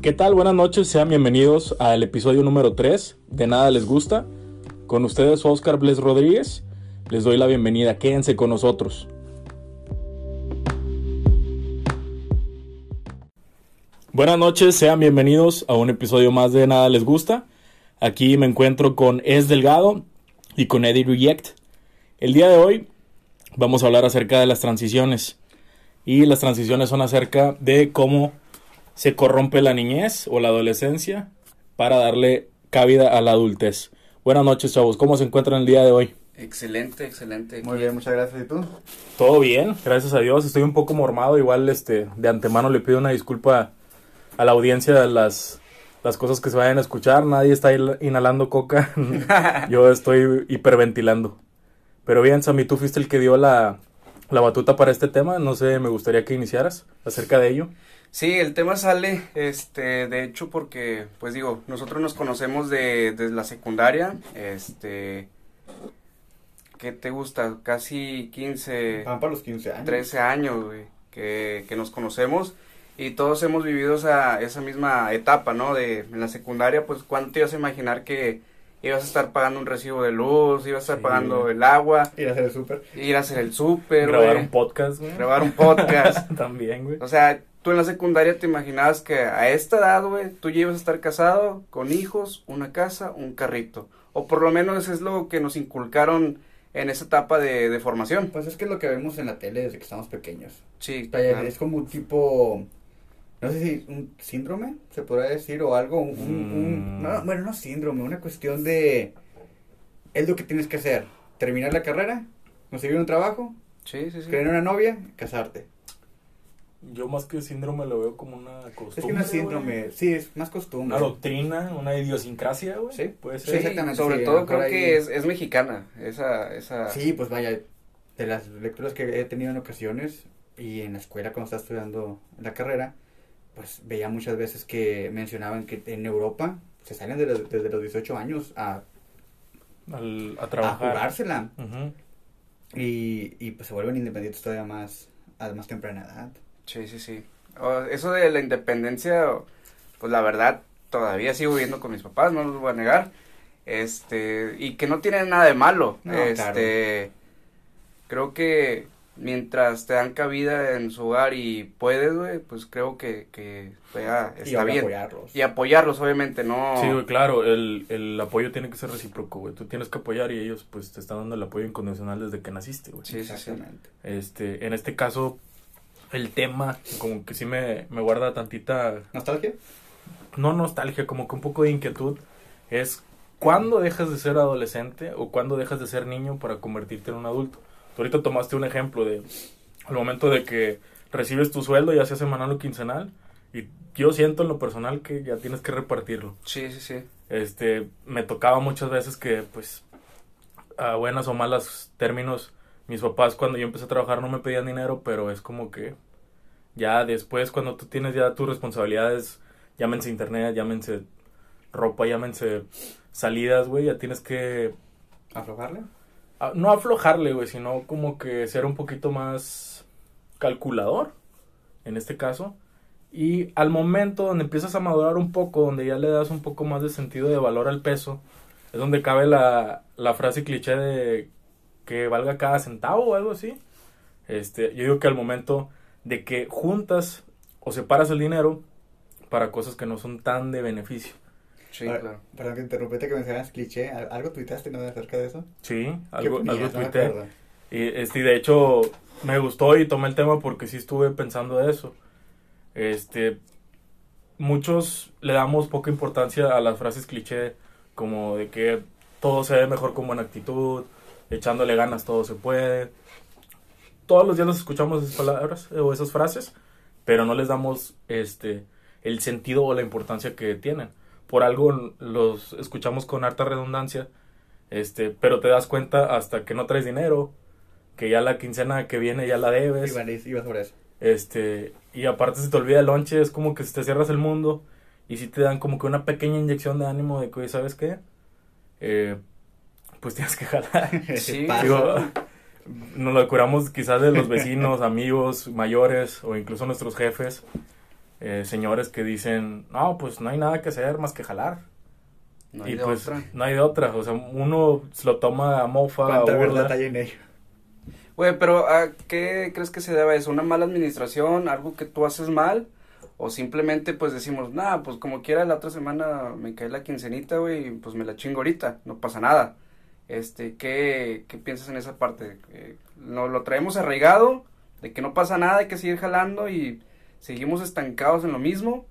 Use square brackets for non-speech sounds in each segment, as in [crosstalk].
¿Qué tal? Buenas noches, sean bienvenidos al episodio número 3 de Nada Les Gusta. Con ustedes Oscar Bles Rodríguez. Les doy la bienvenida, quédense con nosotros. Buenas noches, sean bienvenidos a un episodio más de Nada Les Gusta. Aquí me encuentro con Es Delgado y con Eddie Reject. El día de hoy vamos a hablar acerca de las transiciones. Y las transiciones son acerca de cómo se corrompe la niñez o la adolescencia para darle cabida a la adultez. Buenas noches, chavos. ¿Cómo se encuentran el día de hoy? Excelente, excelente. Muy bien, muchas gracias. ¿Y tú? Todo bien, gracias a Dios. Estoy un poco mormado. Igual, este, de antemano le pido una disculpa a la audiencia de las, las cosas que se vayan a escuchar. Nadie está inhalando coca. [laughs] Yo estoy hiperventilando. Pero bien, Sammy, tú fuiste el que dio la, la batuta para este tema. No sé, me gustaría que iniciaras acerca de ello. Sí, el tema sale, este, de hecho, porque, pues digo, nosotros nos conocemos de, desde la secundaria, este, ¿qué te gusta? Casi 15... Van para los 15 años. 13 años, güey, que, que nos conocemos y todos hemos vivido esa, esa misma etapa, ¿no? De, en la secundaria, pues, ¿cuánto te ibas a imaginar que ibas a estar pagando un recibo de luz, ibas a estar pagando el agua. Ir a hacer el súper. Ir a hacer el súper, Grabar un podcast, güey. Grabar un podcast. [laughs] También, güey. O sea, tú en la secundaria te imaginabas que a esta edad, güey, tú ya ibas a estar casado, con hijos, una casa, un carrito. O por lo menos es lo que nos inculcaron en esa etapa de, de formación. Pues es que es lo que vemos en la tele desde que estamos pequeños. Sí. Es como un tipo no sé si un síndrome, se podría decir, o algo, un, mm. bueno, no síndrome, una cuestión de, es lo que tienes que hacer, terminar la carrera, conseguir un trabajo, sí, sí, sí. tener una novia, casarte. Yo más que síndrome lo veo como una costumbre. Es que una síndrome, sí, es más costumbre. Una doctrina, una idiosincrasia, güey. Sí, puede ser. Sí, exactamente. Sobre todo creo que es, es mexicana, esa, esa. Sí, pues vaya, de las lecturas que he tenido en ocasiones y en la escuela cuando estaba estudiando la carrera, pues veía muchas veces que mencionaban que en Europa se salen desde los 18 años a, a trabajar. A jugársela. y, y pues se vuelven independientes todavía más a más temprana edad. Sí, sí, sí. eso de la independencia, pues la verdad, todavía sigo viviendo con mis papás, no los voy a negar. Este, y que no tiene nada de malo. este, creo que mientras te dan cabida en su hogar y puedes, güey, pues creo que, que está bien. Y apoyarlos. Y apoyarlos, obviamente, no. Sí, güey, claro, el, el apoyo tiene que ser recíproco, güey. Tú tienes que apoyar y ellos, pues, te están dando el apoyo incondicional desde que naciste, güey. Sí, exactamente. Este, en este caso, el tema, como que sí me, me guarda tantita. ¿Nostalgia? No nostalgia, como que un poco de inquietud. Es cuándo dejas de ser adolescente o cuándo dejas de ser niño para convertirte en un adulto ahorita tomaste un ejemplo de al momento de que recibes tu sueldo, ya sea semanal o quincenal, y yo siento en lo personal que ya tienes que repartirlo. Sí, sí, sí. Este, me tocaba muchas veces que, pues, a buenas o malas términos, mis papás cuando yo empecé a trabajar no me pedían dinero, pero es como que ya después cuando tú tienes ya tus responsabilidades, llámense internet, llámense ropa, llámense salidas, güey, ya tienes que... ¿Aflojarle? no aflojarle, güey, sino como que ser un poquito más calculador, en este caso. Y al momento donde empiezas a madurar un poco, donde ya le das un poco más de sentido de valor al peso, es donde cabe la, la frase cliché de que valga cada centavo o algo así. Este, yo digo que al momento de que juntas o separas el dinero para cosas que no son tan de beneficio. Sí, claro. Perdón que interrumpete que mencionas cliché. ¿Algo tuitaste no acerca de eso? Sí, algo, algo tuité. y este, de hecho, me gustó y tomé el tema porque sí estuve pensando eso. Este, muchos le damos poca importancia a las frases cliché, como de que todo se ve mejor con buena actitud, echándole ganas todo se puede. Todos los días nos escuchamos esas palabras o esas frases, pero no les damos este el sentido o la importancia que tienen por algo los escuchamos con harta redundancia, este, pero te das cuenta hasta que no traes dinero, que ya la quincena que viene ya la debes. Iba, sobre eso. Este, y aparte se te olvida el lonche, es como que te cierras el mundo y si te dan como que una pequeña inyección de ánimo de que, ¿sabes qué? Eh, pues tienes que jalar. [laughs] Sí, nos lo curamos quizás de los vecinos, [laughs] amigos, mayores o incluso nuestros jefes. eh, señores que dicen, no, pues no hay nada que hacer más que jalar. No hay y de pues otra. no hay de otra, o sea, uno se lo toma a mofa. la talla en ello. Güey, pero ¿a qué crees que se debe eso? ¿Una mala administración? ¿Algo que tú haces mal? O simplemente pues decimos, nada, pues como quiera la otra semana me cae la quincenita, güey, pues me la chingo ahorita, no pasa nada. Este, ¿qué, qué piensas en esa parte? Eh, ¿Nos lo traemos arraigado? ¿De que no pasa nada, hay que seguir jalando y seguimos estancados en lo mismo?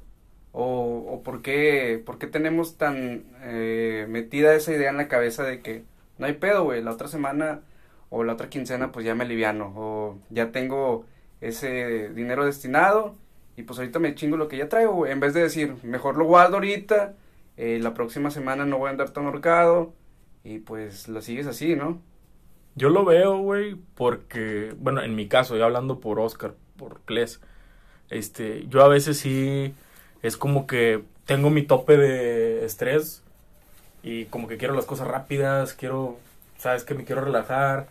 ¿O, o por, qué, por qué tenemos tan eh, metida esa idea en la cabeza de que no hay pedo, güey, la otra semana o la otra quincena pues ya me aliviano o ya tengo ese dinero destinado y pues ahorita me chingo lo que ya traigo, En vez de decir, mejor lo guardo ahorita, eh, la próxima semana no voy a andar tan ahorcado y pues lo sigues así, ¿no? Yo lo veo, güey, porque, bueno, en mi caso, ya hablando por Oscar, por Kles, este, yo a veces sí es como que tengo mi tope de estrés y como que quiero las cosas rápidas, quiero, sabes que me quiero relajar,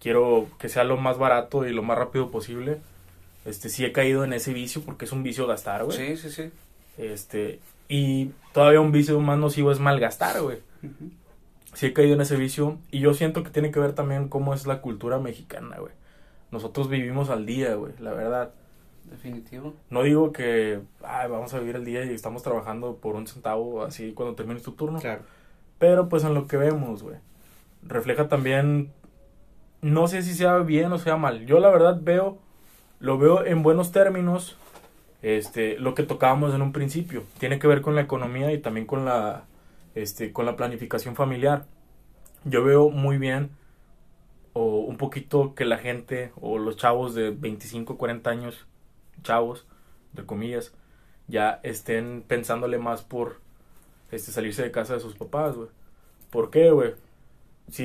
quiero que sea lo más barato y lo más rápido posible. Este, sí he caído en ese vicio porque es un vicio gastar, güey. Sí, sí, sí. Este, y todavía un vicio más nocivo es malgastar, güey. Sí he caído en ese vicio y yo siento que tiene que ver también cómo es la cultura mexicana, güey. Nosotros vivimos al día, güey, la verdad. Definitivo. No digo que ay, vamos a vivir el día y estamos trabajando por un centavo así cuando termine tu turno. Claro. Pero pues en lo que vemos, güey. Refleja también no sé si sea bien o sea mal. Yo la verdad veo, lo veo en buenos términos, este, lo que tocábamos en un principio. Tiene que ver con la economía y también con la, este, con la planificación familiar. Yo veo muy bien o un poquito que la gente o los chavos de 25, 40 años, chavos, de comillas, ya estén pensándole más por este, salirse de casa de sus papás, güey. ¿Por qué, güey?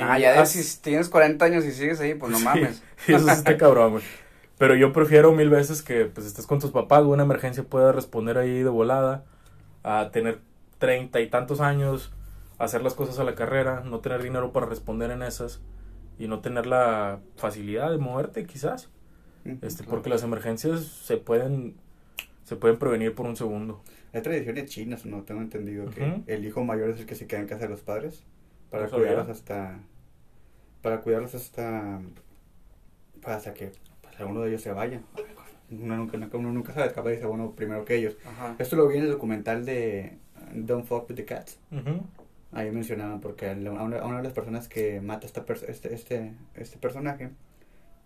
ah, ya si tienes 40 años y sigues ahí, pues no [laughs] mames. [laughs] Sí, eso está [laughs] cabrón, güey. Pero yo prefiero mil veces que pues estés con tus papás, una emergencia pueda responder ahí de volada, a tener treinta y tantos años, hacer las cosas a la carrera, no tener dinero para responder en esas y no tener la facilidad de moverte quizás. Este, porque las emergencias se pueden se pueden prevenir por un segundo. Hay tradiciones chinas, no tengo entendido que el hijo mayor es el que se queda en casa de los padres para cuidarlos hasta para cuidarlos hasta hasta que pues, alguno de ellos se vaya. Uno nunca, uno nunca sabe capaz dice bueno primero que ellos esto lo vi en el documental de Don't Fuck with the Cats. Ahí mencionaban porque a una, de las personas que mata esta este, este este personaje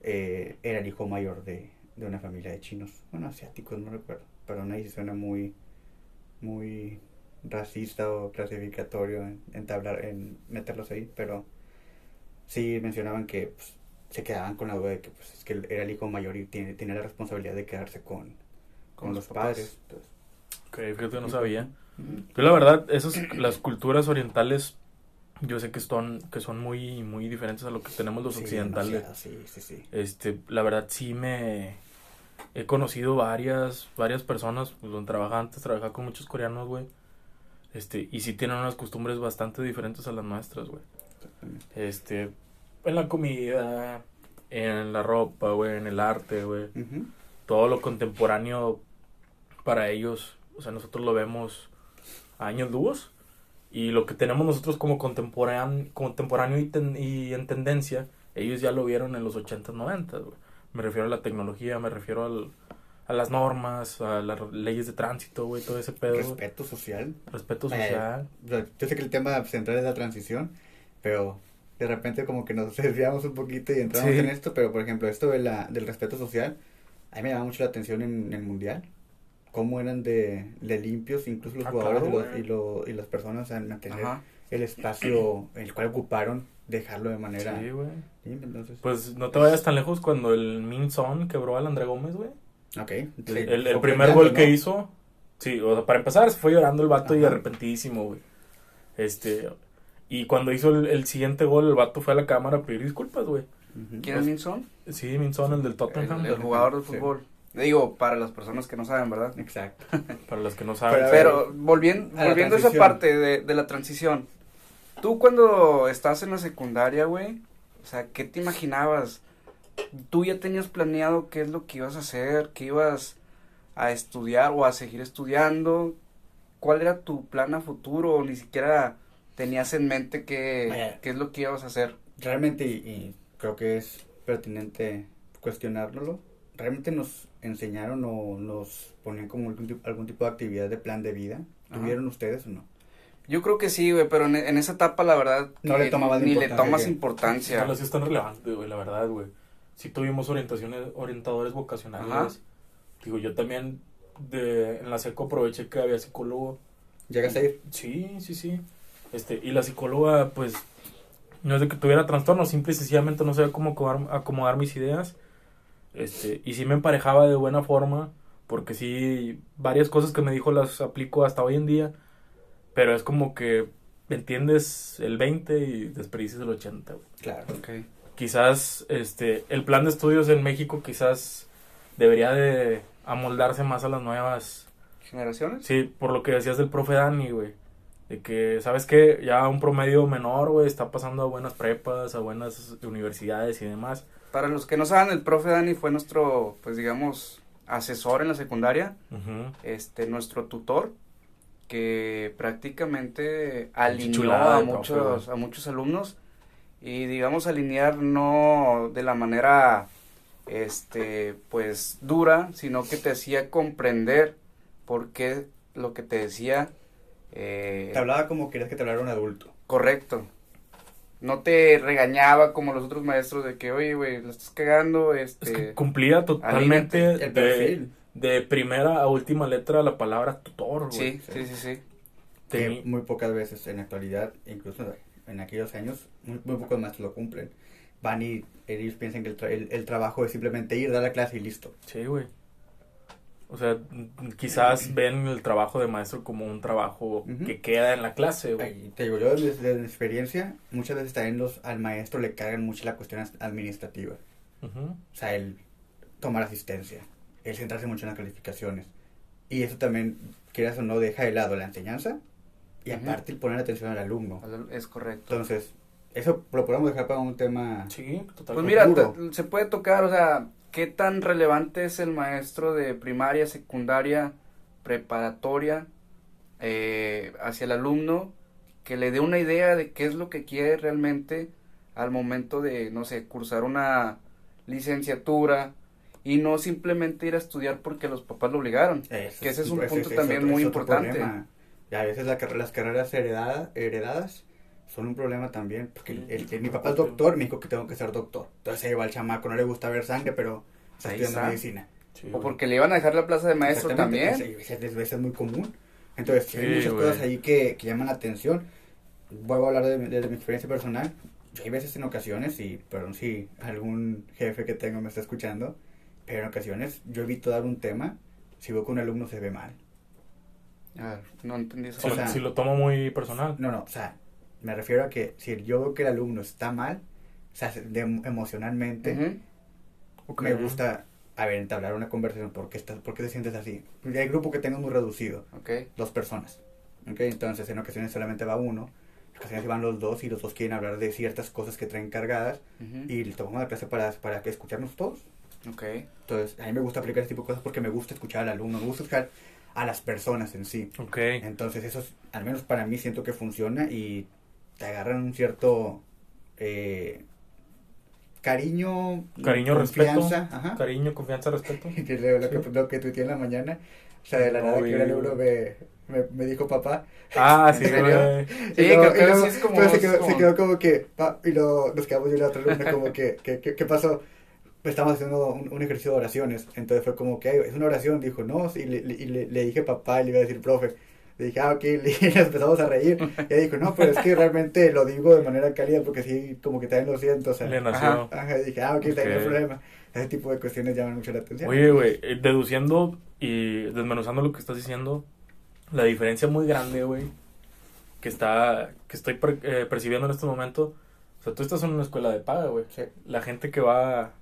eh, era el hijo mayor de, de una familia de chinos. Bueno asiáticos no recuerdo. Pero ahí suena muy muy racista o clasificatorio en, entablar, en meterlos ahí, pero sí mencionaban que pues, se quedaban con la duda de que pues, es que era el hijo mayor y tiene, tiene la responsabilidad de quedarse con, con, los padres. Entonces, ok, fíjate, no sabía. Yo la verdad, esas, las culturas orientales, yo sé que son, que son muy, muy diferentes a lo que tenemos los occidentales. Sí, sí, sí. Este, la verdad sí me he conocido varias, varias personas, pues, donde trabajaba antes, trabajaba con muchos coreanos, güey este, y sí tienen unas costumbres bastante diferentes a las nuestras, güey. Este, en la comida, en la ropa, güey, en el arte, güey. Todo lo contemporáneo para ellos, o sea, nosotros lo vemos años luz. Y lo que tenemos nosotros como contemporáneo, contemporáneo y, en tendencia, ellos ya lo vieron en los 80s, 90 güey. Me refiero a la tecnología, me refiero al, a las normas, a las leyes de tránsito, güey, todo ese pedo. Respeto social. Respeto eh, social. yo sé que el tema central es la transición, pero de repente como que nos [laughs] desviamos un poquito y entramos en esto, pero por ejemplo, esto de la, del respeto social, a mí me llama mucho la atención en, el mundial. Cómo eran de, limpios, incluso los ah, jugadores y, lo, y las personas en mantener el espacio el cual ocuparon dejarlo de manera sí, güey. Entonces, pues no te vayas tan lejos cuando el Min Son quebró al André Gómez, güey. Ok. el, primer gol que hizo, sí, o sea, para empezar, se fue llorando el vato y arrepentísimo, güey. Este, y cuando hizo el, siguiente gol, el vato fue a la cámara a pedir disculpas, güey. ¿Quién es Minson? Sí, Minson, el del Tottenham. El, jugador de fútbol. Digo, para las personas que no saben, ¿verdad? Exacto. [laughs] para los que no saben. Pero, volviendo, a volviendo a esa parte de, de la transición. Tú cuando estás en la secundaria, güey, o sea, ¿qué te imaginabas? tú ya tenías planeado qué es lo que ibas a hacer, qué ibas a estudiar o a seguir estudiando? ¿Cuál era tu plan a futuro? ¿O ni siquiera tenías en mente qué, qué es lo que ibas a hacer? Realmente, y, creo que es pertinente cuestionárnoslo, realmente nos enseñaron o nos ponían como algún, tipo de actividad de plan de vida. ¿Tuvieron ustedes o no? Yo creo que sí, güey, pero en, esa etapa, la verdad, no le ni le tomas importancia. No, sí es tan relevante, güey, la verdad, güey. Sí tuvimos orientaciones, orientadores vocacionales. Digo, yo también de, en la seco aproveché que había psicólogo. ¿Llegas a ir? Sí, sí, sí. Este, y la psicóloga, pues, no es de que tuviera trastorno, simple y sencillamente no sabía cómo acomodar, acomodar mis ideas. Este, y sí me emparejaba de buena forma, porque sí, varias cosas que me dijo las aplico hasta hoy en día pero es como que entiendes el 20 y desperdicias el 80, Claro. Ok. Quizás este, el plan de estudios en México quizás debería de amoldarse más a las nuevas generaciones. Sí, por lo que decías del profe Dani, güey. De que, ¿sabes qué? Ya un promedio menor, güey, está pasando a buenas prepas, a buenas universidades y demás. Para los que no saben, el profe Dani fue nuestro, pues digamos, asesor en la secundaria, este, nuestro tutor que prácticamente alineó a muchos, a muchos alumnos. Y digamos alinear no de la manera este pues dura sino que te hacía comprender por qué lo que te decía eh, te hablaba como querías que te hablara un adulto. Correcto no te regañaba como los otros maestros de que oye güey la estás cagando este cumplía totalmente el perfil de primera a última letra la palabra tutor, Sí, sí, sí, sí. Que muy pocas veces en la actualidad, incluso en aquellos años, muy, muy pocos más lo cumplen. Van y ellos piensan que el, el, trabajo es simplemente ir, dar la clase y listo. Sí, güey. O sea, quizás ven el trabajo de maestro como un trabajo que queda en la clase, güey. Te digo, yo desde, mi experiencia, muchas veces también los, al maestro le cargan mucho la cuestión administrativa. O sea, el tomar asistencia el centrarse mucho en las calificaciones. Y eso también, quieras o no, deja de lado la enseñanza y aparte el poner atención al alumno. Es correcto. Entonces, eso lo podemos dejar para un tema. Sí, Pues mira, se puede tocar, o sea, ¿qué tan relevante es el maestro de primaria, secundaria, preparatoria eh, hacia el alumno que le dé una idea de qué es lo que quiere realmente al momento de, no sé, cursar una licenciatura, y no simplemente ir a estudiar porque los papás lo obligaron. que ese es un punto también muy importante. Y a veces la, las carreras heredada, heredadas son un problema también, porque el, mi papá es doctor, me dijo que tengo que ser doctor. Entonces se lleva al chamaco, no le gusta ver sangre, pero está estudiando medicina. o porque le iban a dejar la plaza de maestro también. Eso es, muy común. Entonces, hay muchas cosas ahí que, que, llaman la atención. Vuelvo a hablar de, de, mi experiencia personal. hay veces en ocasiones, y perdón si algún jefe que tengo me está escuchando, pero en ocasiones yo evito dar un tema si veo que un alumno se ve mal. A no entendí eso. O sea, si lo tomo muy personal. No, no, o sea, me refiero a que si yo veo que el alumno está mal, o sea, emocionalmente, me gusta, a ver, entablar una conversación, ¿por qué, estás, ¿por qué te sientes así? Hay grupo que tengo muy reducido, dos personas, ¿ok? Entonces, en ocasiones solamente va uno, en ocasiones van los dos y los dos quieren hablar de ciertas cosas que traen cargadas y tomamos la clase para, para que escucharnos todos. Okay. Entonces, a mí me gusta aplicar este tipo de cosas porque me gusta escuchar al alumno, me gusta escuchar a las personas en sí. Okay. Entonces, eso, al menos para mí, siento que funciona y te agarran un cierto eh, cariño, cariño, confianza. Ajá. Cariño, confianza, respeto. lo, [laughs] lo, que, lo que tuiteé en la mañana, o sea, de la nada que era el euro me, me, dijo papá. Ah, sí, [laughs] güey. Sí, creo que es como... Pero se quedó, como... se quedó como que, pa, y lo, nos quedamos yo y la otra alumna como que, ¿qué, pasó? estamos haciendo un, ejercicio de oraciones. Entonces fue como que, es una oración. Dijo, no, sí, le, le, le, dije papá y le iba a decir profe. Le dije, ah, ok, [laughs] y nos empezamos a reír. Y ella dijo, no, pero es que realmente lo digo de manera cálida porque sí, como que también lo siento. O sea, le nació. Ajá, y dije, ah, ok, okay. también no hay problema. Ese tipo de cuestiones llaman mucho la atención. Oye, güey, eh, deduciendo y desmenuzando lo que estás diciendo, la diferencia muy grande, güey, que está, que estoy eh, percibiendo en este momento. O sea, tú estás en una escuela de paga, güey. Sí. La gente que va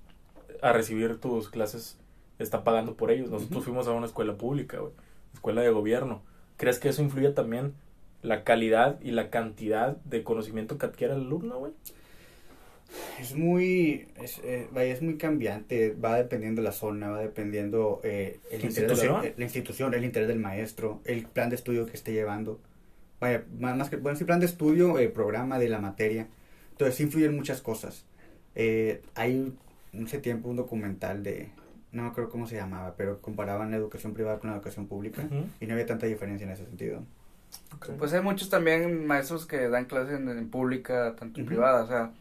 a recibir tus clases está pagando por ellos. Nosotros fuimos a una escuela pública, güey, escuela de gobierno. ¿Crees que eso influye también la calidad y la cantidad de conocimiento que adquiere el alumno, güey? Es muy, es, eh, vaya, es muy cambiante, va dependiendo la zona, va dependiendo eh, el ¿La institución? la, institución, el interés del maestro, el plan de estudio que esté llevando. Vaya, más, que, bueno, sí, plan de estudio, el programa de la materia. Entonces, influyen muchas cosas. Eh, hay, hace tiempo, un documental de, no me acuerdo cómo se llamaba, pero comparaban la educación privada con la educación pública y no había tanta diferencia en ese sentido. Pues hay muchos también maestros que dan clases en, pública, tanto en privada, o sea,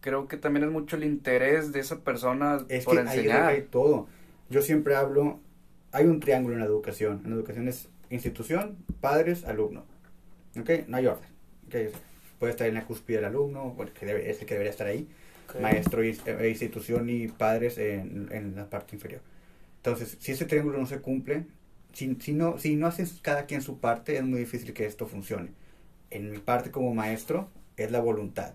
creo que también es mucho el interés de esa persona es por que enseñar. Hay, todo. Yo siempre hablo, hay un triángulo en la educación. En la educación es institución, padres, alumno. ¿Ok? No hay orden. ¿Okay? Puede estar en la cúspide el alumno, porque debe, es el que debería estar ahí. Maestro, eh, institución y padres en, en la parte inferior. Entonces, si ese triángulo no se cumple, si, si, no, si no haces cada quien su parte, es muy difícil que esto funcione. En mi parte como maestro es la voluntad.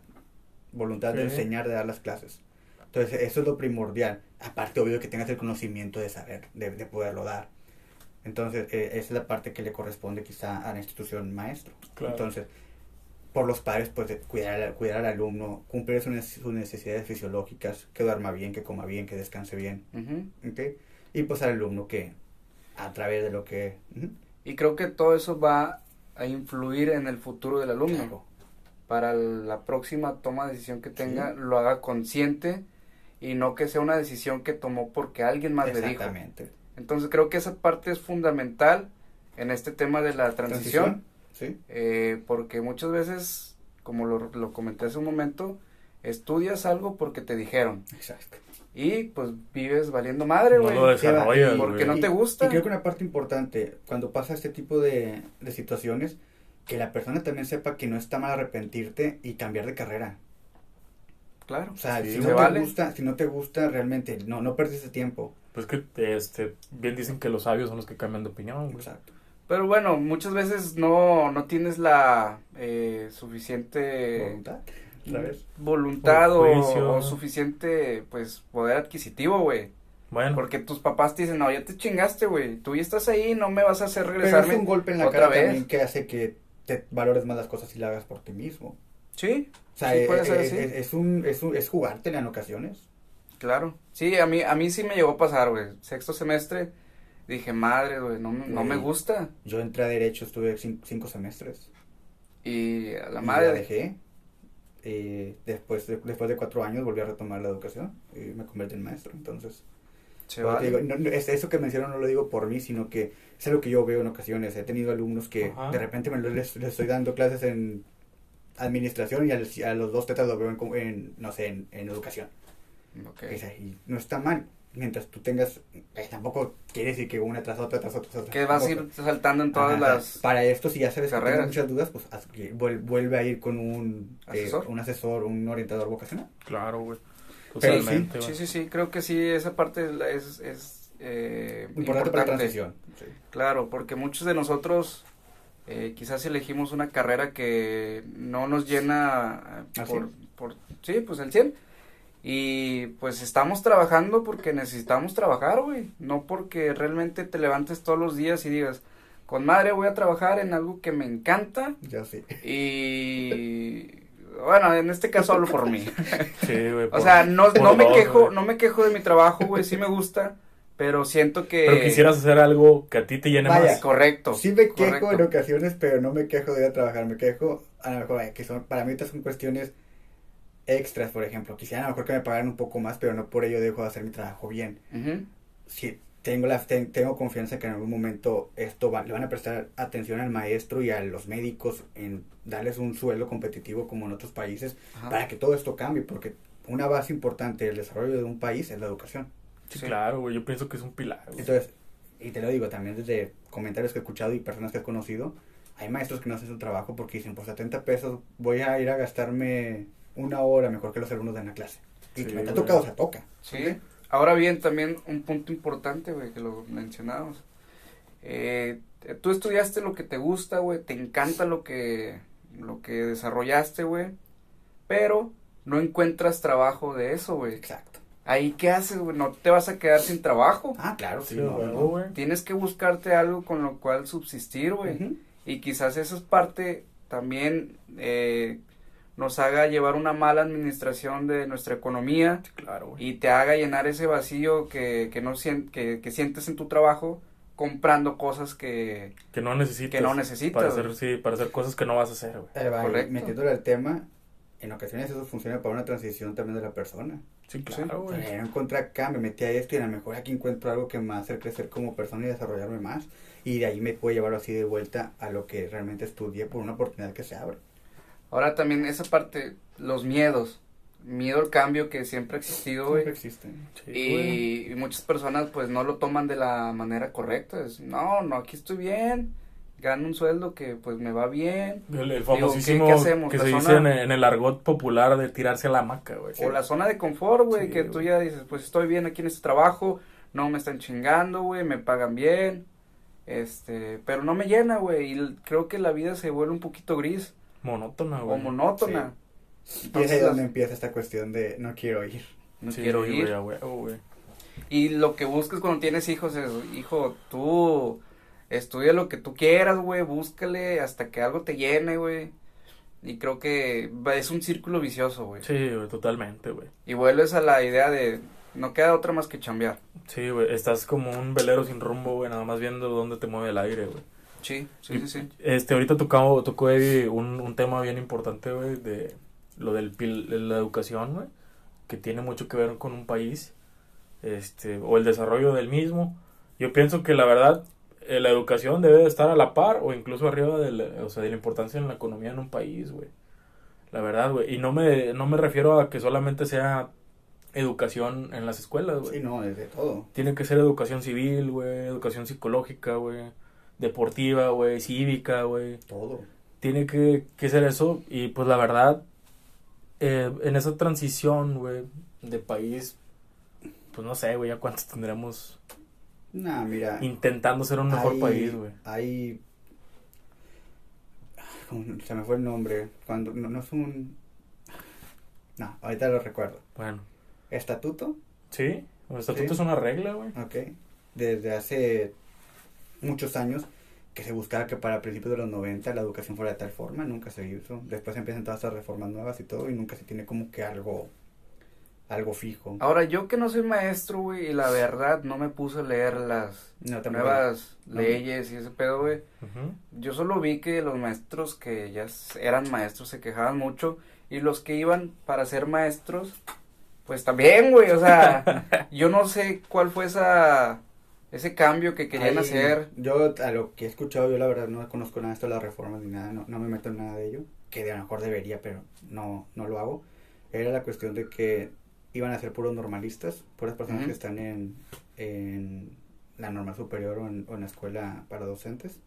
Voluntad de enseñar, de dar las clases. Entonces, eso es lo primordial. Aparte, obvio, que tengas el conocimiento de saber, de, de poderlo dar. Entonces, eh, esa es la parte que le corresponde quizá a la institución maestro. Entonces, por los padres, pues cuidar, cuidar al alumno, cumplir sus, necesidades fisiológicas, que duerma bien, que coma bien, que descanse bien. Y pues al alumno que a través de lo que... Y creo que todo eso va a influir en el futuro del alumno. Para la próxima toma de decisión que tenga, lo haga consciente y no que sea una decisión que tomó porque alguien más le dijo. Exactamente. Entonces creo que esa parte es fundamental en este tema de la transición. Sí. Eh, porque muchas veces, como lo, lo comenté hace un momento, estudias algo porque te dijeron. Exacto. Y pues vives valiendo madre, güey. No lo Porque no te gusta. Y creo que una parte importante, cuando pasa este tipo de, de situaciones, que la persona también sepa que no está mal arrepentirte y cambiar de carrera. Claro. O sea, si, no te gusta, si no te gusta, realmente, no, no pierdes ese tiempo. Pues que, este, bien dicen que los sabios son los que cambian de opinión. Exacto. Pero bueno, muchas veces no, no tienes la eh, suficiente... Voluntad voluntad o, suficiente, pues, poder adquisitivo, güey. Bueno. Porque tus papás te dicen, no, ya te chingaste, güey. Tú ya estás ahí, no me vas a hacer regresarme. Pero es un golpe en la cara también que hace que te valores más las cosas y las hagas por ti mismo. Sí. O sea, eh, eh, es, un, es, un, es jugártela en ocasiones. Claro. Sí, a mí, a mí sí me llegó a pasar, güey. Sexto semestre, dije, madre, güey, no, no me gusta. Yo entré a Derecho, estuve cinco, semestres. Y a la madre. dejé. Eh, después, de, después de cuatro años volví a retomar la educación y me convertí en maestro. Entonces, es, eso que menciono no lo digo por mí, sino que es algo que yo veo en ocasiones. He tenido alumnos que de repente me les, estoy dando clases en administración y a, los dos tetas lo veo en, no sé, en, educación. y no está mal mientras tú tengas, eh, tampoco quiere decir que una tras otra, tras otra, tras otra. Que vas a ir saltando en todas las Para esto, si ya sabes carreras. que tienes muchas dudas, pues vuelve a ir con un eh, asesor, un, asesor un orientador vocacional. Claro, güey. Sí, sí, sí, creo que sí, esa parte es, es eh, importante, para la transición. Claro, porque muchos de nosotros eh, quizás elegimos una carrera que no nos llena por, por, sí, pues el 100 y pues estamos trabajando porque necesitamos trabajar, güey. No porque realmente te levantes todos los días y digas, con madre voy a trabajar en algo que me encanta. Ya sí. Y bueno, en este caso hablo por mí. [laughs] Sí, [laughs] güey. o sea, no, no me quejo, no me quejo de mi trabajo, güey, sí me gusta. Pero siento que... Pero quisieras hacer algo que a ti te llene más. Correcto. Sí me quejo en ocasiones, pero no me quejo de ir a trabajar. Me quejo, a lo mejor, que son, para mí estas son cuestiones extras, por ejemplo. Quisiera a lo mejor que me pagaran un poco más, pero no por ello dejo de hacer mi trabajo bien. Si tengo, la, tengo confianza que en algún momento esto le van a prestar atención al maestro y a los médicos en darles un suelo competitivo como en otros países para que todo esto cambie, porque una base importante del desarrollo de un país es la educación. Sí, claro, güey, yo pienso que es un pilar. Entonces, y te lo digo también desde comentarios que he escuchado y personas que he conocido, hay maestros que no hacen su trabajo porque dicen, por 70 pesos voy a ir a gastarme una hora mejor que los alumnos de la clase. Y que me ha tocado, se toca. Sí. Ahora bien, también un punto importante, güey, que lo mencionamos. Eh, tú estudiaste lo que te gusta, güey, te encanta lo que, lo que desarrollaste, güey, pero no encuentras trabajo de eso, güey. Exacto. Ahí, ¿qué haces, güey? No te vas a quedar sin trabajo. Ah, claro, sí. Tienes que buscarte algo con lo cual subsistir, güey. Y quizás eso es parte también eh, nos haga llevar una mala administración de nuestra economía claro, y te haga llenar ese vacío que, que no que, que sientes en tu trabajo comprando cosas que, que no necesitas. Que no necesitas. Para hacer, sí, para hacer cosas que no vas a hacer, güey. Eh, Correcto. Metiéndole al tema, en ocasiones eso funciona para una transición también de la persona. Sí, claro, güey. Sí. encontré acá, me metí a esto y a lo mejor aquí encuentro algo que me va a hacer crecer como persona y desarrollarme más. Y de ahí me puede llevar así de vuelta a lo que realmente estudié por una oportunidad que se abre. Ahora también esa parte, los miedos. Miedo al cambio que siempre ha existido, güey. Siempre existe. y, muchas personas pues no lo toman de la manera correcta. Es, no, no, aquí estoy bien. Gano un sueldo que pues me va bien. El, famosísimo que se dice en, el argot popular de tirarse a la hamaca, güey. O la zona de confort, güey, que tú ya dices, pues estoy bien aquí en este trabajo, no me están chingando, güey, me pagan bien. Este, pero no me llena, güey, y creo que la vida se vuelve un poquito gris. Monótona, güey. O monótona. y es ahí donde empieza esta cuestión de no quiero ir. No quiero ir. güey. Y lo que buscas cuando tienes hijos es, hijo, tú estudia lo que tú quieras, güey, búscale hasta que algo te llene, güey. Y creo que es un círculo vicioso, güey. Sí, güey, totalmente, güey. Y vuelves a la idea de, no queda otra más que chambear. Sí, güey, estás como un velero sin rumbo, güey, nada más viendo dónde te mueve el aire, güey. Sí, sí, sí, sí. Este, ahorita tocó, tocó Eddie un, un tema bien importante, güey, de lo del de la educación, güey, que tiene mucho que ver con un país, este, o el desarrollo del mismo. Yo pienso que la verdad, eh, la educación debe de estar a la par o incluso arriba de la, o sea, de la importancia en la economía en un país, güey. La verdad, güey. Y no me, no me refiero a que solamente sea educación en las escuelas, güey. Sí, no, es de todo. Tiene que ser educación civil, güey, educación psicológica, güey, deportiva, güey, cívica, güey. Todo. Tiene que, que ser eso y pues la verdad, eh, en esa transición, güey, de país, pues no sé, güey, ya cuántos tendremos Nah, mira. Intentando ser un mejor país, güey. Hay. Se me fue el nombre. Cuando. No, no es un. No, ahorita lo recuerdo. Bueno. ¿Estatuto? Sí. El estatuto es una regla, güey. Ok. Desde hace muchos años que se buscaba que para principios de los 90 la educación fuera de tal forma, nunca se hizo. Después empiezan todas estas reformas nuevas y todo, y nunca se tiene como que algo algo fijo. Ahora, yo que no soy maestro, güey, y la verdad no me puse a leer las nuevas leyes y ese pedo, güey. Yo solo vi que los maestros que ya eran maestros se quejaban mucho y los que iban para ser maestros, pues también, güey, o sea, [laughs] yo no sé cuál fue esa ese cambio que querían hacer. Yo a lo que he escuchado, yo la verdad no conozco nada de esto de las reformas ni nada, no, no me meto en nada de ello, que a lo mejor debería, pero no, no lo hago. Era la cuestión de que iban a ser puros normalistas, puras personas que están en, en la normal superior o en, la escuela para docentes.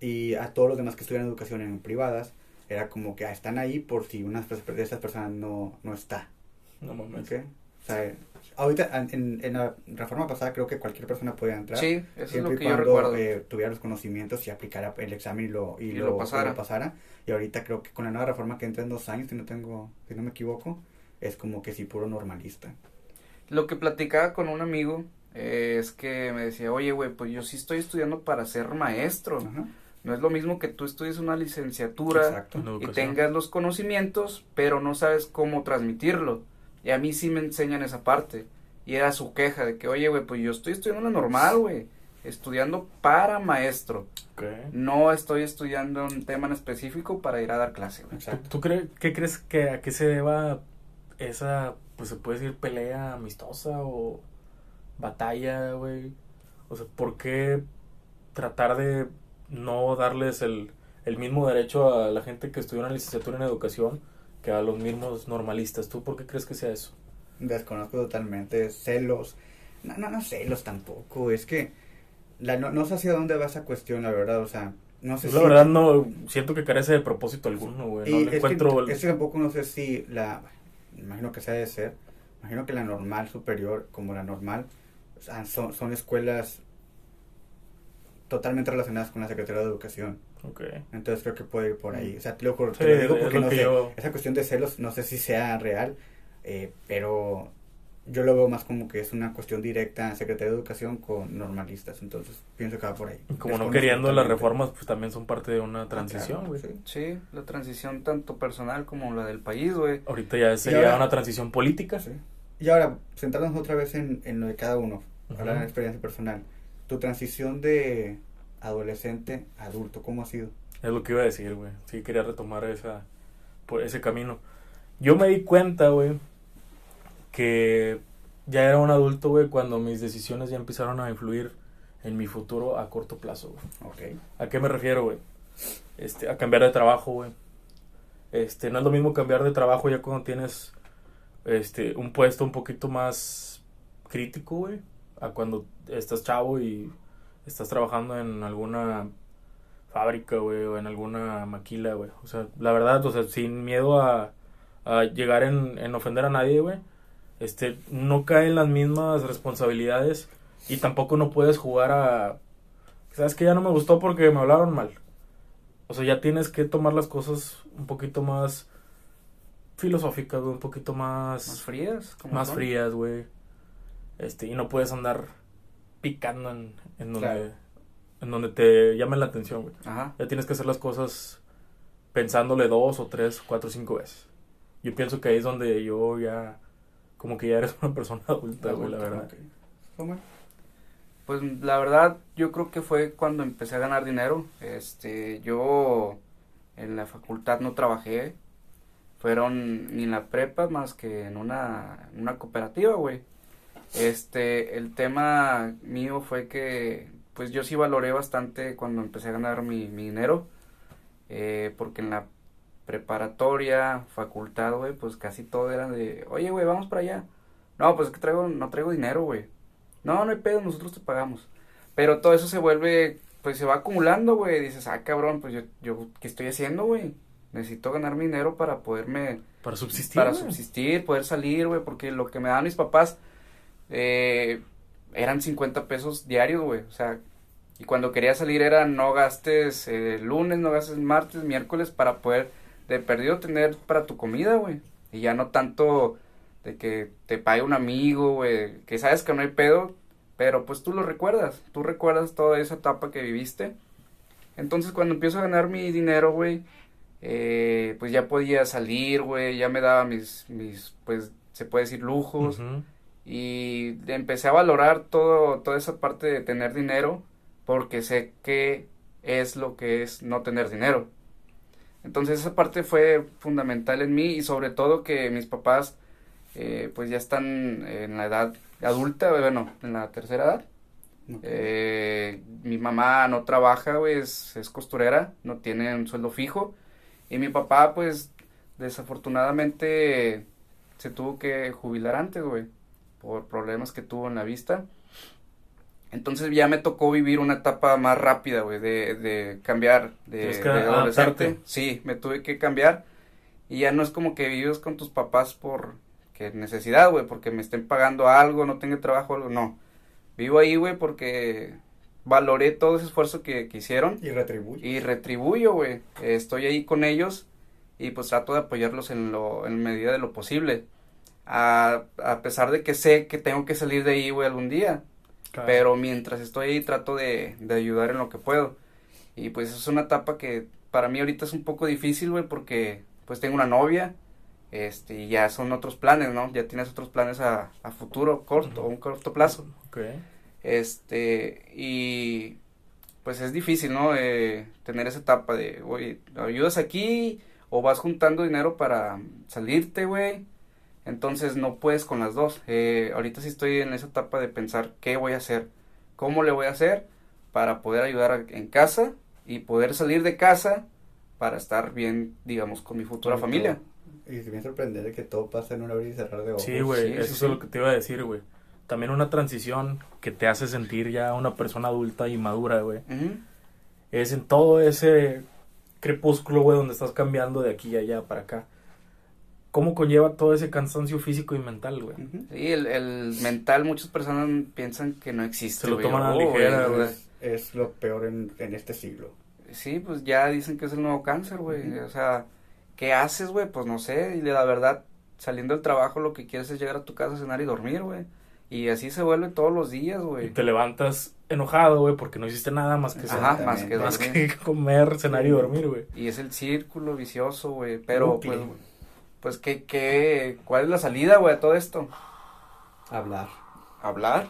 Y a todos los demás que estudian educación en privadas, era como que ah, están ahí por si una de esas personas no, no está. No mames. O sea, ahorita en, en, la reforma pasada creo que cualquier persona podía entrar. Sí, eso es lo que yo recuerdo. Eh, tuviera los conocimientos y aplicara el examen y lo, y, lo, pasara. lo, pasara. Y ahorita creo que con la nueva reforma que entra en dos años, si no tengo, si no me equivoco, es como que sí puro normalista. Lo que platicaba con un amigo eh, es que me decía, oye, güey, pues yo sí estoy estudiando para ser maestro. No es lo mismo que tú estudies una licenciatura y tengas los conocimientos, pero no sabes cómo transmitirlo. Y a mí sí me enseñan esa parte. Y era su queja de que, oye, güey, pues yo estoy estudiando normal, güey. Estudiando para maestro. No estoy estudiando un tema en específico para ir a dar clase, ¿Tú, crees, qué crees que a qué se deba esa, pues se puede decir pelea amistosa o batalla, güey. O sea, ¿por qué tratar de no darles el, el mismo derecho a la gente que estudió una licenciatura en educación que a los mismos normalistas? ¿Tú por qué crees que sea eso? Desconozco totalmente. Celos. No, no, no celos tampoco. Es que la, no, no sé hacia dónde va esa cuestión, la verdad. O sea, no sé pues La verdad no, siento que carece de propósito alguno, güey. No le encuentro... Es que tampoco no sé si la imagino que se ha de ser, imagino que la normal superior como la normal son, son escuelas totalmente relacionadas con la Secretaría de Educación. Okay. Entonces creo que puede ir por ahí. O sea, te lo, digo porque no sé, esa cuestión de celos no sé si sea real, eh, pero yo lo veo más como que es una cuestión directa Secretaría de Educación con normalistas, entonces pienso que va por ahí. Como no queriendo las reformas, pues también son parte de una ah, transición, güey. sí. la transición tanto personal como la del país, güey. Ahorita ya sería una transición política. Sí. Y ahora, centrarnos otra vez en, en lo de cada uno, hablar de la experiencia personal. Tu transición de adolescente adulto, ¿cómo ha sido? Es lo que iba a decir, güey. Sí, quería retomar esa, por ese camino. Yo me di cuenta, güey, que ya era un adulto, güey, cuando mis decisiones ya empezaron a influir en mi futuro a corto plazo, güey. Okay. ¿A qué me refiero, güey? Este, a cambiar de trabajo, güey. Este, no es lo mismo cambiar de trabajo ya cuando tienes este un puesto un poquito más crítico, güey, a cuando estás chavo y estás trabajando en alguna fábrica, güey, o en alguna maquila, güey. O sea, la verdad, o sea, sin miedo a, a llegar en, en ofender a nadie, güey este, no caen las mismas responsabilidades y tampoco no puedes jugar a, sabes que ya no me gustó porque me hablaron mal. O sea, ya tienes que tomar las cosas un poquito más filosóficas, güey, un poquito más... Más frías. Más frías, güey. Este, y no puedes andar picando en, en donde, en donde te llame la atención, güey. Ajá. Ya tienes que hacer las cosas pensándole dos o tres, cuatro o cinco veces. Yo pienso que ahí es donde yo ya como que ya eres [laughs] una persona adulta, güey, la verdad. ¿Cómo? Pues la verdad, yo creo que fue cuando empecé a ganar dinero. Este, yo en la facultad no trabajé. Fueron ni en la prepa más que en una, una cooperativa, güey. Este, el tema mío fue que, pues yo sí valoré bastante cuando empecé a ganar mi, mi dinero. Eh, porque en la preparatoria, facultad, güey, pues casi todo era de, oye, güey, vamos para allá. No, pues es que traigo, no traigo dinero, güey. No, no hay pedo, nosotros te pagamos. Pero todo eso se vuelve, pues se va acumulando, güey. Dices, ah, cabrón, pues yo, yo, ¿qué estoy haciendo, güey? Necesito ganar mi dinero para poderme... Para subsistir. Para subsistir, poder salir, güey, porque lo que me daban mis papás eh, eran 50 pesos diarios, güey. O sea, y cuando quería salir era no gastes eh, lunes, no gastes martes, miércoles para poder de perdido tener para tu comida, güey. Y ya no tanto de que te pague un amigo, güey, que sabes que no hay pedo, pero pues tú lo recuerdas, tú recuerdas toda esa etapa que viviste. Entonces cuando empiezo a ganar mi dinero, güey, eh, pues ya podía salir, güey, ya me daba mis, mis, pues se puede decir lujos. Y empecé a valorar todo, toda esa parte de tener dinero, porque sé que es lo que es no tener dinero. Entonces esa parte fue fundamental en mí y sobre todo que mis papás eh, pues ya están en la edad adulta, bueno, en la tercera edad. Eh, mi mamá no trabaja, güey, es, costurera, no tiene un sueldo fijo. Y mi papá, pues, desafortunadamente se tuvo que jubilar antes, güey, por problemas que tuvo en la vista. Entonces ya me tocó vivir una etapa más rápida, güey, de, de cambiar de, de adolescente. Sí, me tuve que cambiar. Y ya no es como que vives con tus papás por que necesidad, güey, porque me estén pagando algo, no tengo trabajo, algo, no. Vivo ahí, güey, porque valoré todo ese esfuerzo que, que hicieron. Y retribuyo. Y retribuyo, güey. Estoy ahí con ellos y pues trato de apoyarlos en lo, en medida de lo posible. A, a pesar de que sé que tengo que salir de ahí, güey, algún día pero mientras estoy ahí trato de, de ayudar en lo que puedo. Y pues es una etapa que para mí ahorita es un poco difícil, güey, porque pues tengo una novia, este, y ya son otros planes, ¿no? Ya tienes otros planes a, a futuro, corto, o un corto plazo. Okay. Este, y pues es difícil, ¿no? Eh, tener esa etapa de, oye, ayudas aquí o vas juntando dinero para salirte, güey, entonces no puedes con las dos. Eh, ahorita sí estoy en esa etapa de pensar qué voy a hacer, cómo le voy a hacer para poder ayudar en casa y poder salir de casa para estar bien, digamos, con mi futura familia. Y se me sorprende de que todo pasa en un abrir y cerrar de ojos. Sí, güey, eso es lo que te iba a decir, güey. También una transición que te hace sentir ya una persona adulta y madura, güey. Es en todo ese crepúsculo, güey, donde estás cambiando de aquí a allá para acá cómo conlleva todo ese cansancio físico y mental, güey. Sí, el, mental, muchas personas piensan que no existe. Se lo toman a la ligera, güey. Es, lo peor en, este siglo. Sí, pues ya dicen que es el nuevo cáncer, güey. O sea, ¿qué haces, güey? Pues no sé. Y la verdad, saliendo del trabajo lo que quieres es llegar a tu casa, cenar y dormir, güey. Y así se vuelve todos los días, güey. Y te levantas enojado, güey, porque no hiciste nada más que, Ajá, más que, más que [laughs] comer, cenar y dormir, güey. Y es el círculo vicioso, güey. Pero, pues, pues, ¿qué, qué, ¿cuál es la salida, güey, a todo esto? Hablar. Hablar.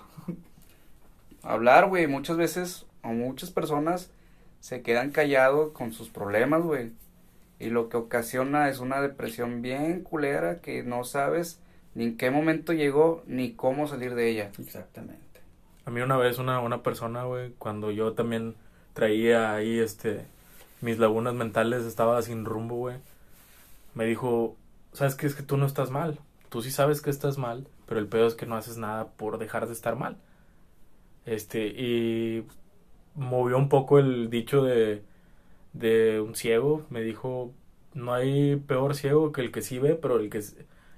Hablar, güey. Muchas veces, o muchas personas se quedan callados con sus problemas, güey. Y lo que ocasiona es una depresión bien culera que no sabes ni en qué momento llegó ni cómo salir de ella. Exactamente. A mí una vez una, una persona, güey, cuando yo también traía ahí, este, mis lagunas mentales, estaba sin rumbo, güey, me dijo, ¿sabes qué? Es que tú no estás mal. Tú sí sabes que estás mal, pero el pedo es que no haces nada por dejar de estar mal. Este, y movió un poco el dicho de, de un ciego. Me dijo, no hay peor ciego que el que sí ve, pero el que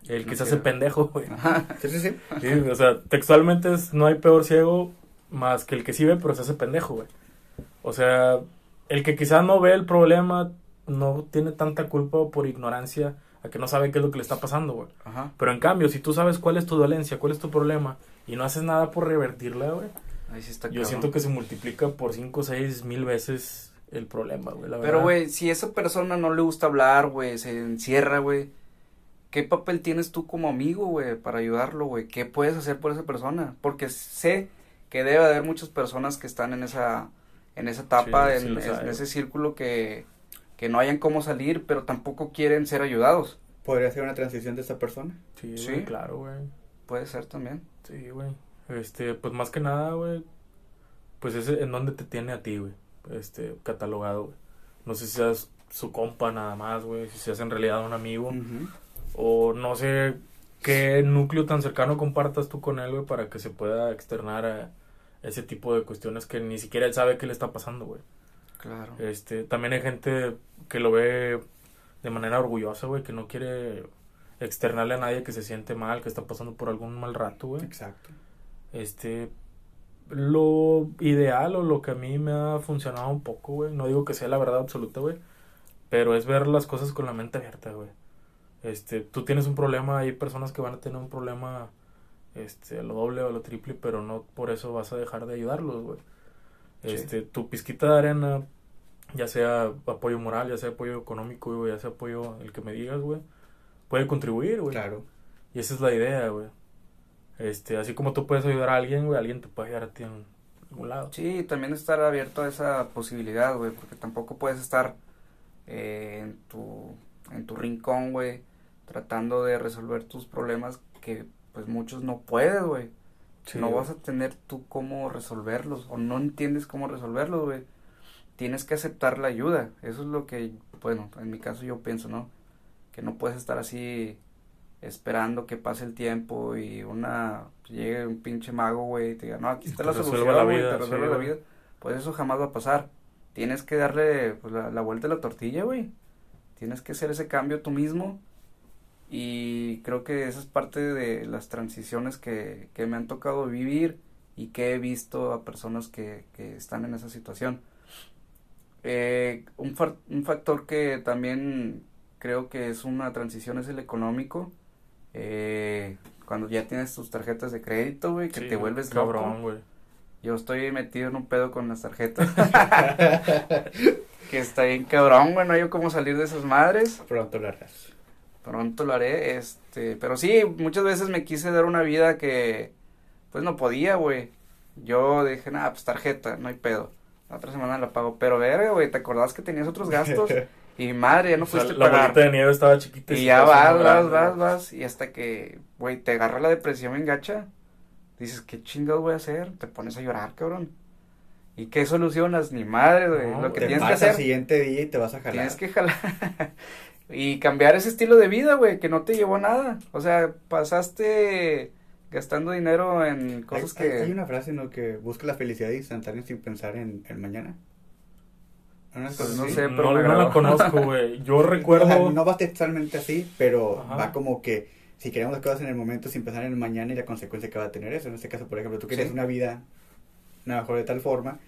el que se hace pendejo, güey. [laughs] Sí, sí, sí, sí. O sea, textualmente es, no hay peor ciego más que el que sí ve, pero se hace pendejo, güey. O sea, el que quizás no ve el problema no tiene tanta culpa por ignorancia a que no sabe qué es lo que le está pasando, güey. Pero en cambio, si tú sabes cuál es tu dolencia, cuál es tu problema, y no haces nada por revertirla, güey. yo siento que se multiplica por cinco o seis mil veces el problema, güey. Pero, güey, si a esa persona no le gusta hablar, güey, se encierra, güey ¿qué papel tienes tú como amigo, güey, para ayudarlo, güey? ¿Qué puedes hacer por esa persona? Porque sé que debe haber muchas personas que están en esa, en esa etapa, en, ese círculo que, que no hayan cómo salir, pero tampoco quieren ser ayudados. ¿Podría ser una transición de esa persona? Sí, sí. claro, güey. Puede ser también. Sí, güey. Este, pues más que nada, güey, pues es en donde te tiene a ti, güey, este, catalogado, güey. No sé si seas su compa nada más, güey, si seas en realidad un amigo, o no sé qué núcleo tan cercano compartas tú con él, güey, para que se pueda externar a ese tipo de cuestiones que ni siquiera él sabe qué le está pasando, güey. Claro. Este, también hay gente que lo ve de manera orgullosa, güey, que no quiere externarle a nadie que se siente mal, que está pasando por algún mal rato, güey. Exacto. Este, lo ideal o lo que a mí me ha funcionado un poco, güey, no digo que sea la verdad absoluta, güey, pero es ver las cosas con la mente abierta, güey este, tú tienes un problema, hay personas que van a tener un problema, este, a lo doble o a lo triple, pero no por eso vas a dejar de ayudarlos, güey. Este, tu pizquita de arena, ya sea apoyo moral, ya sea apoyo económico, güey, ya sea apoyo el que me digas, güey, puede contribuir, güey. Claro. Y esa es la idea, güey. Este, así como tú puedes ayudar a alguien, güey, alguien te puede ayudar a ti en algún lado. Sí, también estar abierto a esa posibilidad, güey, porque tampoco puedes estar eh, en tu en tu rincón, güey, tratando de resolver tus problemas que pues muchos no puedes, güey. no vas a tener tú cómo resolverlos o no entiendes cómo resolverlos, güey. Tienes que aceptar la ayuda. Eso es lo que, bueno, en mi caso yo pienso, ¿no? Que no puedes estar así esperando que pase el tiempo y una llegue un pinche mago, güey, y te diga, no, aquí está la solución, güey, te resuelve la vida. Pues eso jamás va a pasar. Tienes que darle pues, la, la vuelta a la tortilla, güey. Tienes que hacer ese cambio tú mismo y creo que esa es parte de las transiciones que, que me han tocado vivir y que he visto a personas que, que están en esa situación. Eh, un, un, factor que también creo que es una transición es el económico. Eh, cuando ya tienes tus tarjetas de crédito, güey, que te vuelves cabrón, güey. Yo estoy metido en un pedo con las tarjetas. [laughs] que está bien cabrón, bueno, yo cómo salir de esas madres. Pronto lo harás. Pronto lo haré, este, pero sí, muchas veces me quise dar una vida que, pues no podía, güey. Yo dije, nada, pues tarjeta, no hay pedo. La otra semana la pago, pero verga, güey, ¿te acordás que tenías otros gastos? [laughs] y madre, ya no fuiste La bolita de nieve estaba chiquita. Y, ya vas, vas, vas, vas, y hasta que, güey, te agarra la depresión, me engacha. Dices, ¿qué chingados voy a hacer? Te pones a llorar, cabrón. ¿Y qué solucionas? Ni madre, güey. lo que tienes que hacer. el siguiente día y te vas a jalar. Tienes que jalar. [laughs] y cambiar ese estilo de vida, güey, que no te llevó nada. O sea, pasaste gastando dinero en cosas que. Hay una frase, ¿no? Que busca la felicidad instantánea sin pensar en el mañana. Pues no sé, pero no, no la conozco, güey. Yo [laughs] recuerdo. no va textualmente así, pero va como que si queremos las cosas en el momento sin pensar en el mañana y la consecuencia que va a tener eso. En este caso, por ejemplo, tú quieres una vida mejor de tal forma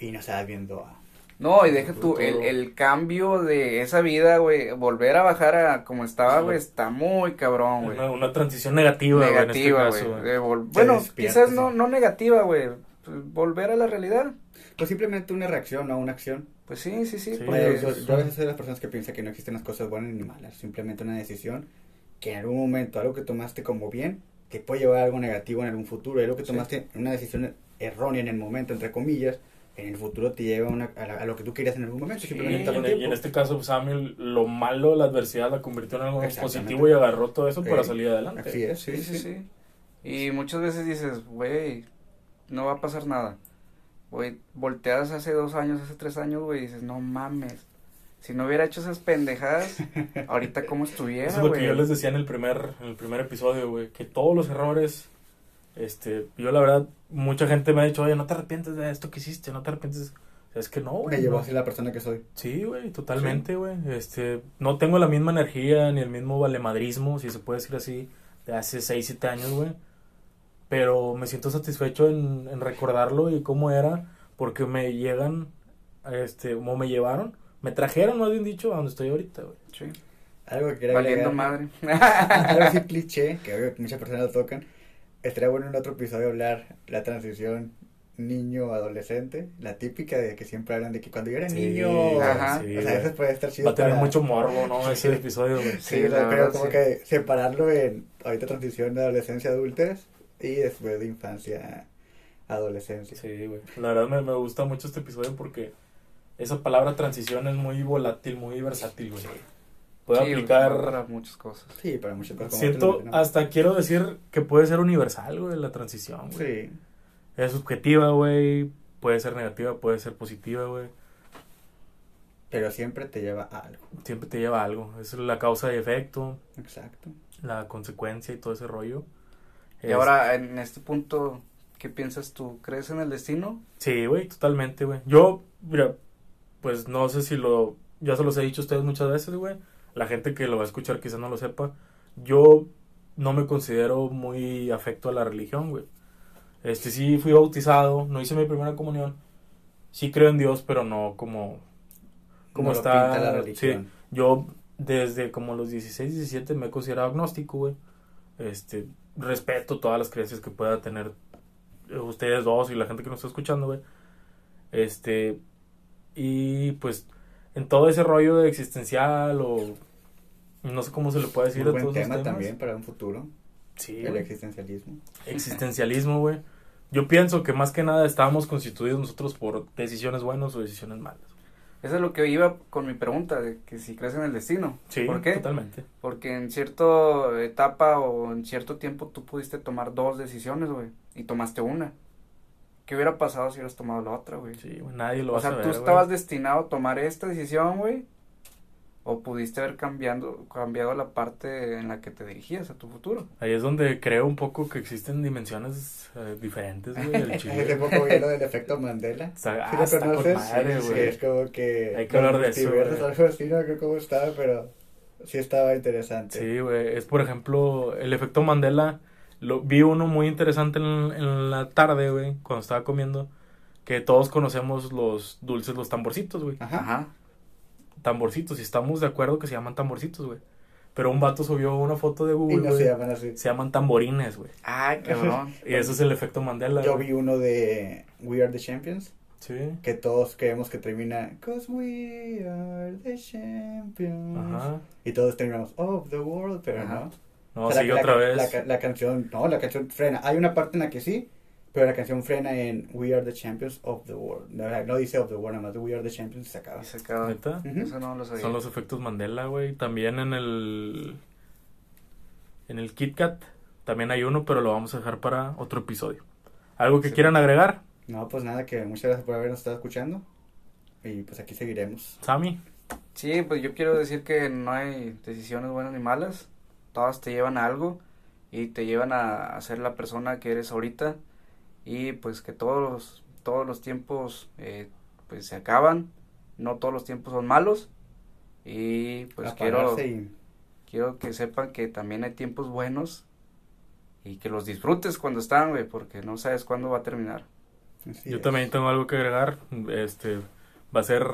y no estás viendo a No, y deja tú, el, el cambio de esa vida, güey, volver a bajar a como estaba, güey, está muy cabrón, güey. Una, una, transición negativa, güey. Negativa, güey. Este bueno, quizás no, no negativa, güey. Pues, volver a la realidad. Pues simplemente una reacción, no una acción. Pues sí, sí, sí. yo, a veces soy de las personas que piensan que no existen las cosas buenas ni malas. Simplemente una decisión que en algún momento, algo que tomaste como bien, te puede llevar a algo negativo en algún futuro. Algo que tomaste una decisión errónea en el momento, entre comillas, en el futuro te lleva una, a, lo que tú querías en algún momento. y, en, este caso, Samuel, lo malo, la adversidad la convirtió en algo positivo y agarró todo eso para salir adelante. Así es, sí, sí, sí. Y muchas veces dices, güey, no va a pasar nada. Güey, volteas hace dos años, hace tres años, güey, y dices, no mames. Si no hubiera hecho esas pendejadas, ahorita cómo estuviera, Eso es lo que yo les decía en el primer, en el primer episodio, güey, que todos los errores, este, yo la verdad, mucha gente me ha dicho, oye, no te arrepientes de esto que hiciste, no te arrepientes. es que no, güey. Me llevó así la persona que soy. Sí, güey, totalmente, güey. Este, no tengo la misma energía ni el mismo valemadrismo, si se puede decir así, de hace seis, siete años, güey. Pero me siento satisfecho en, en recordarlo y cómo era, porque me llegan, este, como me llevaron me trajeron, más bien dicho, a donde estoy ahorita, güey. Sí. Algo que quiera Valiendo madre. [laughs] algo así cliché, que muchas personas lo tocan. Estaría bueno en otro episodio hablar la transición niño-adolescente, la típica de que siempre hablan de que cuando yo era niño, ajá, o sea, eso puede estar chido. Va a tener mucho morbo, ¿no? Ese episodio, güey. Sí, pero como que separarlo en ahorita transición de adolescencia a adultez y después de infancia adolescencia. Sí, güey. La verdad me, me gusta mucho este episodio porque esa palabra transición es muy volátil, muy versátil, güey. Puede aplicar para muchas cosas. Sí, para muchas cosas. Siento, hasta quiero decir que puede ser universal, güey, la transición, güey. Sí. Es subjetiva, güey. Puede ser negativa, puede ser positiva, güey. Pero siempre te lleva a algo. Siempre te lleva a algo. Es la causa y efecto. Exacto. La consecuencia y todo ese rollo. Y ahora, en este punto, ¿qué piensas tú? ¿Crees en el destino? Sí, güey, totalmente, güey. Yo, mira, pues no sé si lo, ya se los he dicho a ustedes muchas veces, güey. La gente que lo va a escuchar quizás no lo sepa. Yo no me considero muy afecto a la religión, güey. Este sí fui bautizado, no hice mi primera comunión. Sí creo en Dios, pero no como como está la religión. Sí, yo desde como los 16, 17 me he considerado agnóstico, güey. Este, respeto todas las creencias que pueda tener ustedes dos y la gente que nos está escuchando, güey. Este, y pues en todo ese rollo de existencial o no sé cómo se le puede decir un buen tema también para un futuro. Sí. El existencialismo. Existencialismo, güey. Yo pienso que más que nada estábamos constituidos nosotros por decisiones buenas o decisiones malas. Eso es lo que iba con mi pregunta, de que si crees en el destino. Sí, ¿Por qué? totalmente. Porque en cierta etapa o en cierto tiempo tú pudiste tomar dos decisiones, güey, y tomaste una. ¿Qué hubiera pasado si hubieras tomado la otra, güey? Sí, nadie lo va a saber, O sea, tú estabas destinado a tomar esta decisión, güey. O pudiste haber cambiando, cambiado la parte en la que te dirigías a tu futuro. Ahí es donde creo un poco que existen dimensiones eh, diferentes, güey, del [laughs] Hace poco vi lo del efecto Mandela. O sea, ah, ¿Sí lo conoces? Madre, sí, es como que... Hay que hablar de eso, algo así, no creo cómo estaba, pero sí estaba interesante. Sí, güey, es por ejemplo, el efecto Mandela lo, vi uno muy interesante en, la tarde, güey, cuando estaba comiendo, que todos conocemos los dulces, los tamborcitos, güey. Ajá. Tamborcitos, y estamos de acuerdo que se llaman tamborcitos, güey. Pero un vato subió una foto de Google, y no se llaman así. Se llaman tamborines, güey. Ay, cabrón. [laughs] y eso es el efecto Mandela. Yo vi uno de We Are the Champions. Sí. Que todos creemos que termina Cause we are the champions. Ajá. Y todos terminamos Of the world, pero no. No, sigue otra vez. La, canción, no, la canción frena. Hay una parte en la que sí, pero la canción frena en We Are the Champions of the World. No, dice of the world, nada más We Are the Champions y se acaba. Y se acaba. Eso no lo sabía. Son los efectos Mandela, güey. También en el. En el Kit Kat también hay uno, pero lo vamos a dejar para otro episodio. ¿Algo que quieran agregar? No, pues nada, que muchas gracias por habernos estado escuchando. Y pues aquí seguiremos. Sami. Sí, pues yo quiero decir que no hay decisiones buenas ni malas todas te llevan a algo y te llevan a, ser la persona que eres ahorita y pues que todos los, todos los tiempos eh, pues se acaban, no todos los tiempos son malos y pues quiero, quiero que sepan que también hay tiempos buenos y que los disfrutes cuando están, güey, porque no sabes cuándo va a terminar. Yo también tengo algo que agregar, este, va a ser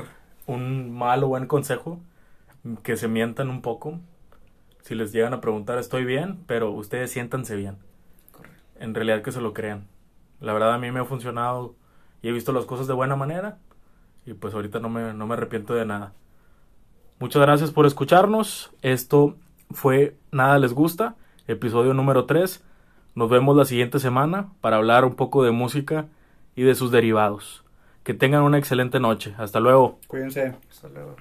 un mal o buen consejo que se mientan un poco. Si les llegan a preguntar, estoy bien, pero ustedes siéntanse bien. En realidad que se lo crean. La verdad a mí me ha funcionado y he visto las cosas de buena manera y pues ahorita no me, no me arrepiento de nada. Muchas gracias por escucharnos. Esto fue Nada les gusta, episodio número 3. Nos vemos la siguiente semana para hablar un poco de música y de sus derivados. Que tengan una excelente noche. Hasta luego. Cuídense. Hasta luego.